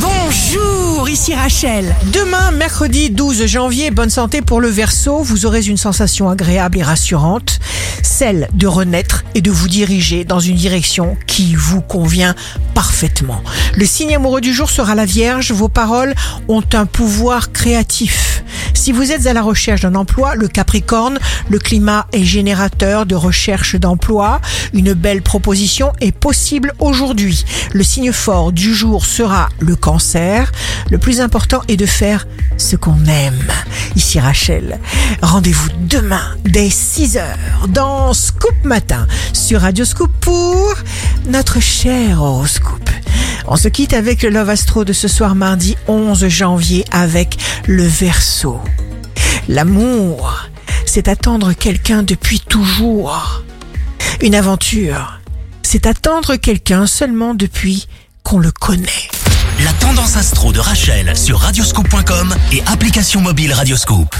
Bonjour, ici Rachel. Demain, mercredi 12 janvier, bonne santé pour le Verseau. Vous aurez une sensation agréable et rassurante, celle de renaître et de vous diriger dans une direction qui vous convient parfaitement. Le signe amoureux du jour sera la Vierge. Vos paroles ont un pouvoir créatif. Si vous êtes à la recherche d'un emploi, le Capricorne, le climat est générateur de recherche d'emploi. Une belle proposition est possible aujourd'hui. Le signe fort du jour sera le cancer. Le plus important est de faire ce qu'on aime. Ici Rachel. Rendez-vous demain dès 6h dans Scoop Matin sur Radio Scoop pour notre cher horoscope. On se quitte avec le Love Astro de ce soir mardi 11 janvier avec le Verseau. L'amour, c'est attendre quelqu'un depuis toujours. Une aventure, c'est attendre quelqu'un seulement depuis qu'on le connaît. La tendance astro de Rachel sur radioscope.com et application mobile Radioscope.